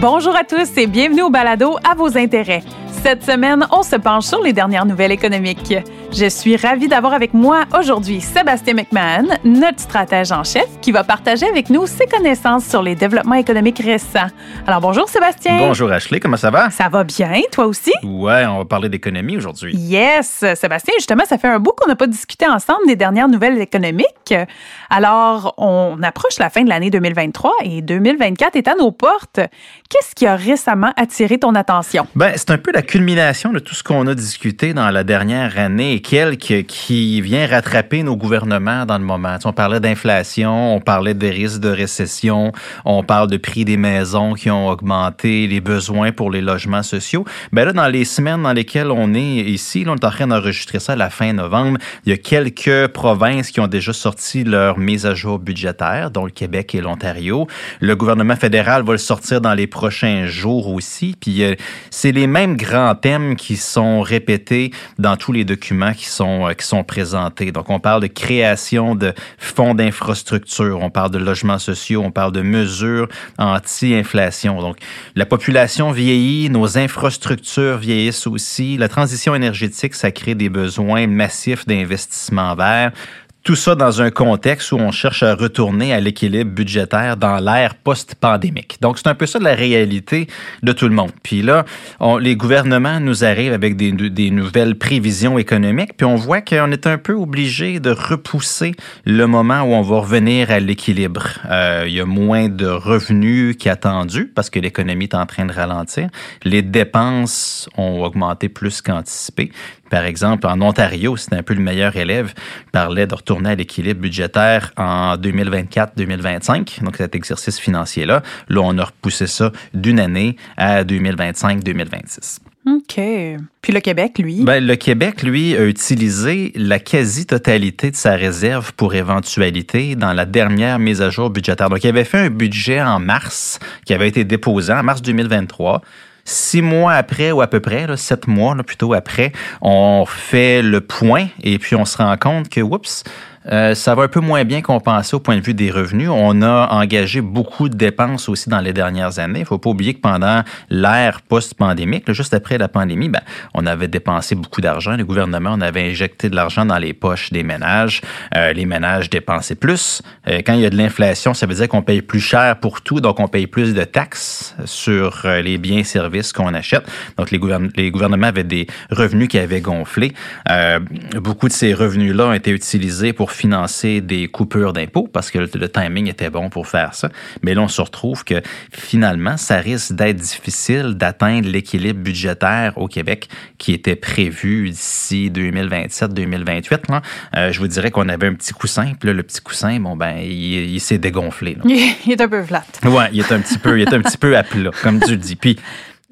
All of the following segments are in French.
Bonjour à tous et bienvenue au balado à vos intérêts. Cette semaine, on se penche sur les dernières nouvelles économiques. Je suis ravie d'avoir avec moi aujourd'hui Sébastien McMahon, notre stratège en chef, qui va partager avec nous ses connaissances sur les développements économiques récents. Alors bonjour Sébastien. Bonjour Ashley, comment ça va? Ça va bien, toi aussi? Ouais, on va parler d'économie aujourd'hui. Yes, Sébastien, justement, ça fait un bout qu'on n'a pas discuté ensemble des dernières nouvelles économiques. Alors, on approche la fin de l'année 2023 et 2024 est à nos portes. Qu'est-ce qui a récemment attiré ton attention? Ben, c'est un peu la culmination de tout ce qu'on a discuté dans la dernière année qui vient rattraper nos gouvernements dans le moment. on parlait d'inflation, on parlait des risques de récession, on parle de prix des maisons qui ont augmenté, les besoins pour les logements sociaux. Ben là, dans les semaines dans lesquelles on est ici, là, on est en train d'enregistrer ça à la fin novembre, il y a quelques provinces qui ont déjà sorti leur mise à jour budgétaire, dont le Québec et l'Ontario. Le gouvernement fédéral va le sortir dans les prochains jours aussi. Puis euh, c'est les mêmes grands thèmes qui sont répétés dans tous les documents qui sont, euh, qui présentés. Donc, on parle de création de fonds d'infrastructure, on parle de logements sociaux, on parle de mesures anti-inflation. Donc, la population vieillit, nos infrastructures vieillissent aussi. La transition énergétique, ça crée des besoins massifs d'investissement vert. Tout ça dans un contexte où on cherche à retourner à l'équilibre budgétaire dans l'ère post-pandémique. Donc, c'est un peu ça la réalité de tout le monde. Puis là, les gouvernements nous arrivent avec des, des, nouvelles prévisions économiques, puis on voit qu'on est un peu obligé de repousser le moment où on va revenir à l'équilibre. Euh, il y a moins de revenus qu'attendu parce que l'économie est en train de ralentir. Les dépenses ont augmenté plus qu'anticipé. Par exemple, en Ontario, c'était un peu le meilleur élève, parlait de retourner à l'équilibre budgétaire en 2024-2025, donc cet exercice financier-là. Là, on a repoussé ça d'une année à 2025-2026. OK. Puis le Québec, lui? Ben, le Québec, lui, a utilisé la quasi-totalité de sa réserve pour éventualité dans la dernière mise à jour budgétaire. Donc, il avait fait un budget en mars qui avait été déposé en mars 2023 Six mois après, ou à peu près, là, sept mois plutôt après, on fait le point et puis on se rend compte que, oups, euh, ça va un peu moins bien pensait au point de vue des revenus. On a engagé beaucoup de dépenses aussi dans les dernières années. Il ne faut pas oublier que pendant l'ère post-pandémique, juste après la pandémie, ben, on avait dépensé beaucoup d'argent. Le gouvernement, on avait injecté de l'argent dans les poches des ménages. Euh, les ménages dépensaient plus. Euh, quand il y a de l'inflation, ça veut dire qu'on paye plus cher pour tout, donc on paye plus de taxes sur les biens et services qu'on achète. Donc les, gouvernements avaient des revenus qui avaient gonflé. beaucoup de ces revenus-là ont été utilisés pour financer des coupures d'impôts parce que le, timing était bon pour faire ça. Mais là, on se retrouve que finalement, ça risque d'être difficile d'atteindre l'équilibre budgétaire au Québec qui était prévu d'ici 2027-2028. Euh, je vous dirais qu'on avait un petit coussin, puis là, le petit coussin, bon, ben, il, s'est dégonflé. Il est un peu flat. Oui, il est un petit peu, il est un petit peu à plat, comme tu le dis. Puis,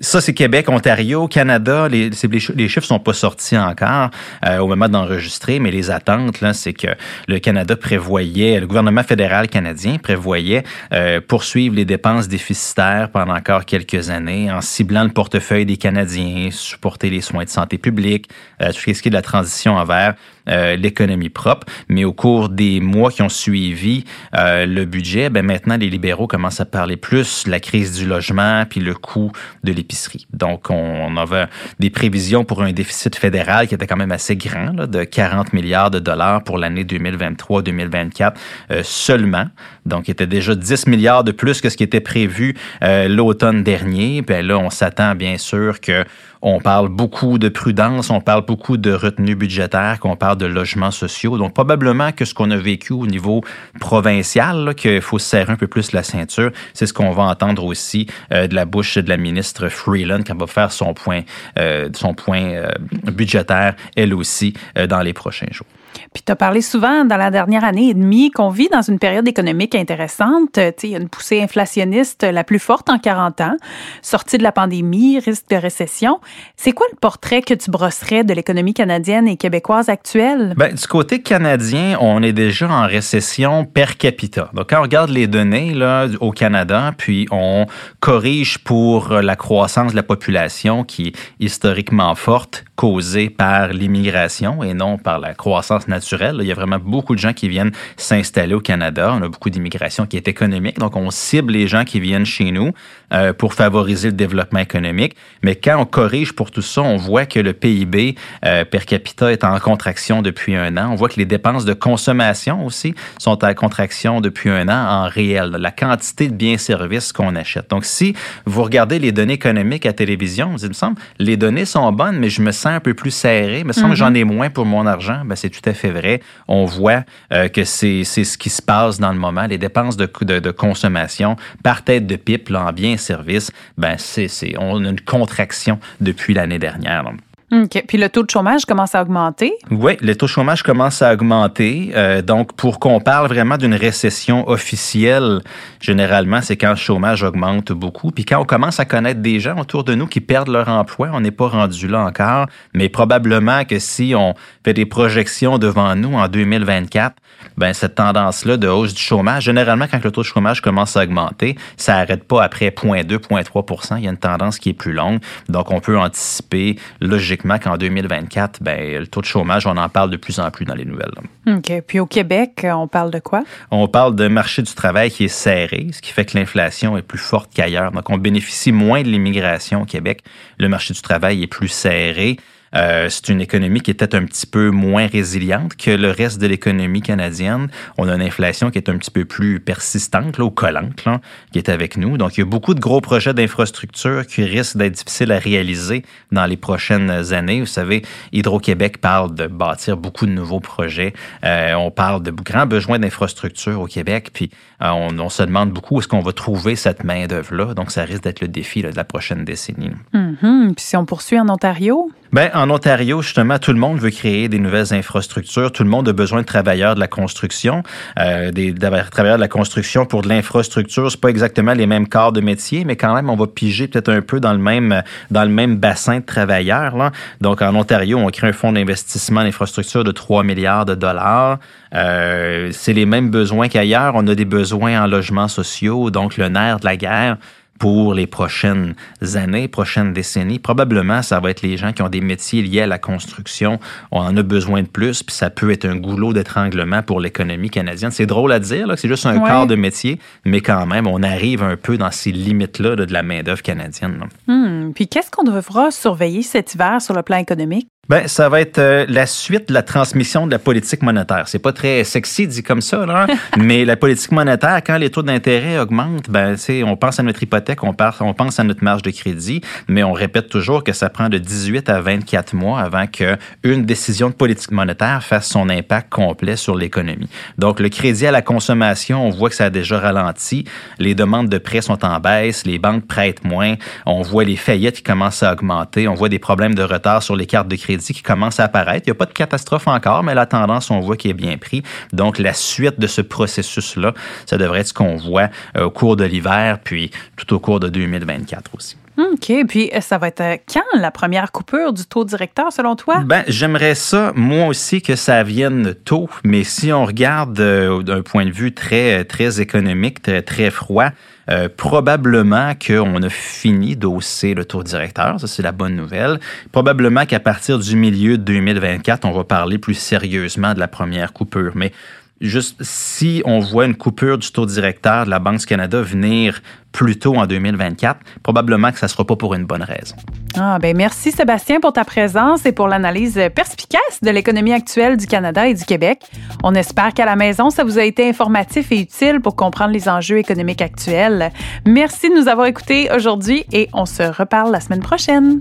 ça, c'est Québec, Ontario, Canada. Les, les, chiffres sont pas sortis encore euh, au moment d'enregistrer, mais les attentes, là, c'est que le Canada prévoyait, le gouvernement fédéral canadien prévoyait euh, poursuivre les dépenses déficitaires pendant encore quelques années en ciblant le portefeuille des Canadiens, supporter les soins de santé publique, euh, tout ce qui est de la transition envers euh, l'économie propre. Mais au cours des mois qui ont suivi euh, le budget, ben maintenant, les libéraux commencent à parler plus de la crise du logement puis le coût de l'épicerie. Donc, on, avait des prévisions pour un déficit fédéral qui était quand même assez grand, de 40 milliards de dollars pour l'année 2023-2024 euh, seulement. Donc, il était déjà 10 milliards de plus que ce qui était prévu l'automne dernier. Ben là, on s'attend bien sûr que on parle beaucoup de prudence, on parle beaucoup de retenue budgétaire, qu'on parle de logements sociaux. Donc, probablement que ce qu'on a vécu au niveau provincial, qu'il faut serrer un peu plus la ceinture, c'est ce qu'on va entendre aussi euh, de la bouche de la ministre Freeland quand va faire son point, euh, son point euh, budgétaire, elle aussi, dans les prochains jours. Puis tu as parlé souvent dans la dernière année et demie qu'on vit dans une période économique intéressante. Il y a une poussée inflationniste la plus forte en 40 ans, sortie de la pandémie, risque de récession. C'est quoi le portrait que tu brosserais de l'économie canadienne et québécoise actuelle? Bien, du côté canadien, on est déjà en récession per capita. Donc, quand on regarde les données là, au Canada, puis on corrige pour la croissance de la population qui est historiquement forte, causée par l'immigration et non par la croissance croissance naturelle. Il y a vraiment beaucoup de gens qui viennent s'installer au Canada. On a beaucoup d'immigration qui est économique. Donc, on cible les gens qui viennent chez nous euh, pour favoriser le développement économique. Mais quand on corrige pour tout ça, on voit que le PIB euh, per capita est en contraction depuis un an. On voit que les dépenses de consommation aussi sont en contraction depuis un an en réel. La quantité de biens et services qu'on achète. Donc, si vous regardez les données économiques à télévision, il me semble, les données sont bonnes, mais je me sens un peu plus serré. Il me semble que j'en ai moins pour mon argent. Ben, c'est tout à fait vrai. On voit euh, que c'est ce qui se passe dans le moment. Les dépenses de, de, consommation par tête de pipe en biens et services, ben, c'est, on a une contraction depuis l'année dernière. OK. Puis le taux de chômage commence à augmenter? Oui, le taux de chômage commence à augmenter. Euh, donc, pour qu'on parle vraiment d'une récession officielle, généralement, c'est quand le chômage augmente beaucoup. Puis quand on commence à connaître des gens autour de nous qui perdent leur emploi, on n'est pas rendu là encore, mais probablement que si on fait des projections devant nous en 2024, ben cette tendance-là de hausse du chômage, généralement, quand le taux de chômage commence à augmenter, ça n'arrête pas après 0,2, 0,3% Il y a une tendance qui est plus longue. Donc, on peut anticiper logiquement qu'en 2024, ben, le taux de chômage, on en parle de plus en plus dans les nouvelles. OK. Puis au Québec, on parle de quoi? On parle d'un marché du travail qui est serré, ce qui fait que l'inflation est plus forte qu'ailleurs. Donc, on bénéficie moins de l'immigration au Québec. Le marché du travail est plus serré. Euh, c'est une économie qui est peut-être un petit peu moins résiliente que le reste de l'économie canadienne. On a une inflation qui est un petit peu plus persistante là, ou collante là, qui est avec nous. Donc, il y a beaucoup de gros projets d'infrastructure qui risquent d'être difficiles à réaliser dans les prochaines années. Vous savez, Hydro-Québec parle de bâtir beaucoup de nouveaux projets. Euh, on parle de grands besoins d'infrastructure au Québec, puis euh, on, se demande beaucoup est-ce qu'on va trouver cette main-d'œuvre-là. Donc, ça risque d'être le défi de la prochaine décennie. Mm-hmm. Puis si on poursuit en Ontario? Ben, en Ontario, justement, tout le monde veut créer des nouvelles infrastructures. Tout le monde a besoin de travailleurs de la construction. Euh, des, travailleurs de la construction pour de l'infrastructure, c'est pas exactement les mêmes corps de métier, mais quand même, on va piger peut-être un peu dans le même dans le même bassin de travailleurs. Là. Donc, en Ontario, on crée un fonds d'investissement en infrastructure de 3 milliards de dollars. Euh, c'est les mêmes besoins qu'ailleurs. On a des besoins en logements sociaux, donc le nerf de la guerre pour les prochaines années, prochaines décennies. Probablement, ça va être les gens qui ont des métiers liés à la construction. On en a besoin de plus, puis ça peut être un goulot d'étranglement pour l'économie canadienne. C'est drôle à dire, c'est juste un quart de métier, mais quand même, on arrive un peu dans ces limites-là de la main-d'œuvre canadienne. Hmm. Puis qu'est-ce qu'on devra surveiller cet hiver sur le plan économique? Ben, ça va être euh, la suite de la transmission de la politique monétaire. C'est pas très sexy dit comme ça, là, mais la politique monétaire, quand les taux d'intérêt augmentent, ben, on pense à notre hypothèque, on, on pense à notre marge de crédit, mais on répète toujours que ça prend de 18 à 24 mois avant qu'une décision de politique monétaire fasse son impact complet sur l'économie. Donc, le crédit à la consommation, on voit que ça a déjà ralenti. Les demandes de prêts sont en baisse, les banques prêtent moins, on voit les faillites qui commencent à augmenter, on voit des problèmes de retard sur les cartes de crédit qui commence à apparaître. Il n'y a pas de catastrophe encore, mais la tendance, on voit qu'il est bien pris. Donc, la suite de ce processus-là, ça devrait être ce qu'on voit euh, au cours de l'hiver, puis tout au cours de 2024 aussi. OK. Puis, euh, ça va être euh, quand la première coupure du taux directeur, selon toi? Ben, j'aimerais ça, moi aussi, que ça vienne tôt. Mais si on regarde d'un point de vue très, très économique, très, froid, euh, probablement qu'on a fini d'hausser le taux directeur, ça c'est la bonne nouvelle. Probablement qu'à partir du milieu de 2024, on va parler plus sérieusement de la première coupure. Mais juste si on voit une coupure du taux directeur de la Banque du Canada venir plus tôt en 2024, probablement que ça ne sera pas pour une bonne raison. Ah, ben merci Sébastien pour ta présence et pour l'analyse perspicace de l'économie actuelle du Canada et du Québec. On espère qu'à la maison, ça vous a été informatif et utile pour comprendre les enjeux économiques actuels. Merci de nous avoir écoutés aujourd'hui et on se reparle la semaine prochaine.